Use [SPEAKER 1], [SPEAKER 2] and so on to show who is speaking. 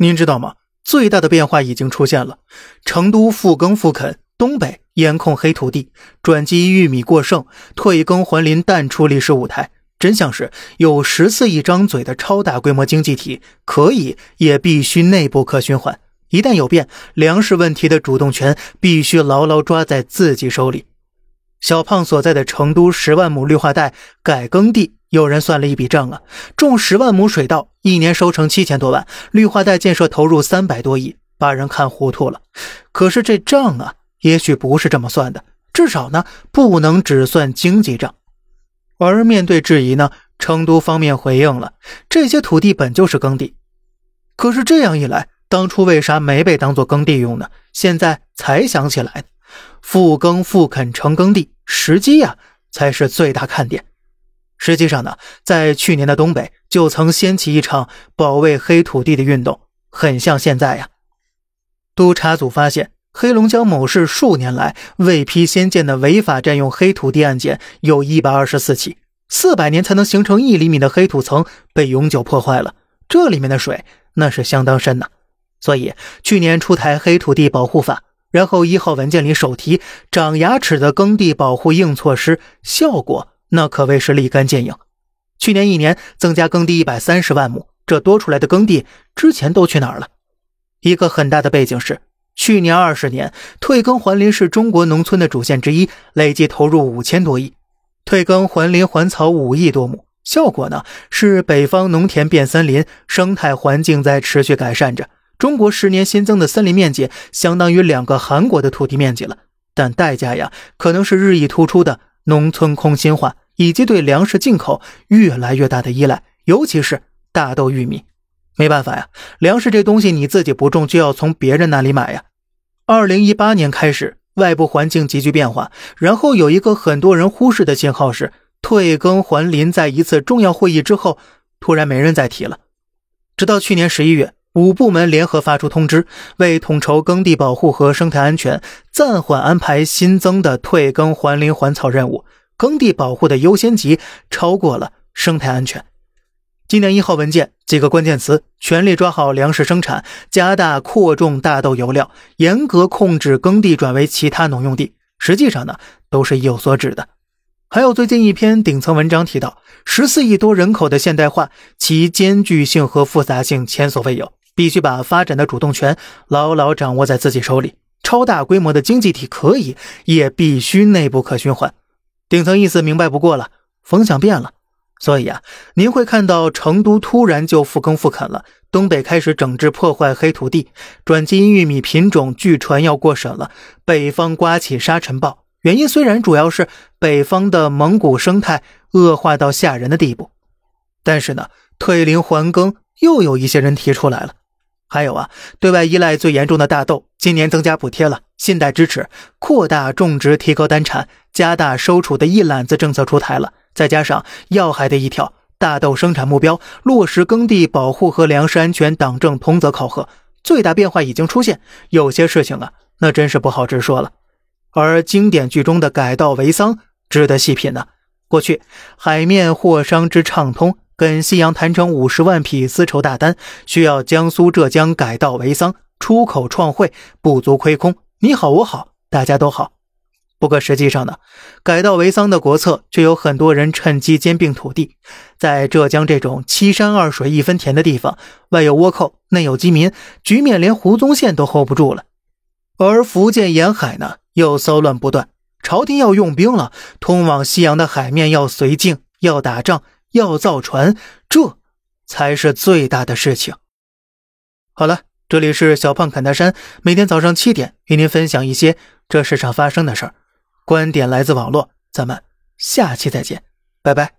[SPEAKER 1] 您知道吗？最大的变化已经出现了，成都复耕复垦，东北严控黑土地，转基因玉米过剩，退耕还林淡出历史舞台。真相是有十四亿张嘴的超大规模经济体，可以也必须内部可循环。一旦有变，粮食问题的主动权必须牢牢抓在自己手里。小胖所在的成都十万亩绿化带改耕地，有人算了一笔账啊，种十万亩水稻。一年收成七千多万，绿化带建设投入三百多亿，把人看糊涂了。可是这账啊，也许不是这么算的，至少呢，不能只算经济账。而面对质疑呢，成都方面回应了，这些土地本就是耕地。可是这样一来，当初为啥没被当做耕地用呢？现在才想起来，复耕复垦成耕地，时机呀，才是最大看点。实际上呢，在去年的东北就曾掀起一场保卫黑土地的运动，很像现在呀。督查组发现，黑龙江某市数年来未批先建的违法占用黑土地案件有一百二十四起，四百年才能形成一厘米的黑土层被永久破坏了，这里面的水那是相当深呐。所以去年出台黑土地保护法，然后一号文件里首提长牙齿的耕地保护硬措施，效果。那可谓是立竿见影。去年一年增加耕地一百三十万亩，这多出来的耕地之前都去哪儿了？一个很大的背景是，去年二十年退耕还林是中国农村的主线之一，累计投入五千多亿，退耕还林还草五亿多亩，效果呢是北方农田变森林，生态环境在持续改善着。中国十年新增的森林面积相当于两个韩国的土地面积了，但代价呀，可能是日益突出的。农村空心化以及对粮食进口越来越大的依赖，尤其是大豆、玉米，没办法呀，粮食这东西你自己不种，就要从别人那里买呀。二零一八年开始，外部环境急剧变化，然后有一个很多人忽视的信号是退耕还林，在一次重要会议之后，突然没人再提了，直到去年十一月。五部门联合发出通知，为统筹耕地保护和生态安全，暂缓安排新增的退耕还林还草任务。耕地保护的优先级超过了生态安全。今年一号文件几个关键词：全力抓好粮食生产，加大扩种大豆油料，严格控制耕地转为其他农用地。实际上呢，都是有所指的。还有最近一篇顶层文章提到，十四亿多人口的现代化，其艰巨性和复杂性前所未有。必须把发展的主动权牢牢掌握在自己手里。超大规模的经济体可以，也必须内部可循环。顶层意思明白不过了，风向变了。所以啊，您会看到成都突然就复耕复垦了，东北开始整治破坏黑土地，转基因玉米品种据传要过审了，北方刮起沙尘暴。原因虽然主要是北方的蒙古生态恶化到吓人的地步，但是呢，退林还耕又有一些人提出来了。还有啊，对外依赖最严重的大豆，今年增加补贴了，信贷支持，扩大种植，提高单产，加大收储的一揽子政策出台了。再加上要害的一条，大豆生产目标落实耕地保护和粮食安全党政通则考核，最大变化已经出现。有些事情啊，那真是不好直说了。而经典剧中的改稻为桑，值得细品呢。过去海面货商之畅通。跟西洋谈成五十万匹丝绸大单，需要江苏、浙江改稻为桑，出口创汇，不足亏空。你好，我好，大家都好。不过实际上呢，改稻为桑的国策却有很多人趁机兼并土地。在浙江这种七山二水一分田的地方，外有倭寇，内有饥民，局面连胡宗宪都 hold 不住了。而福建沿海呢，又骚乱不断，朝廷要用兵了，通往西洋的海面要绥靖，要打仗。要造船，这才是最大的事情。好了，这里是小胖侃大山，每天早上七点与您分享一些这世上发生的事儿，观点来自网络，咱们下期再见，拜拜。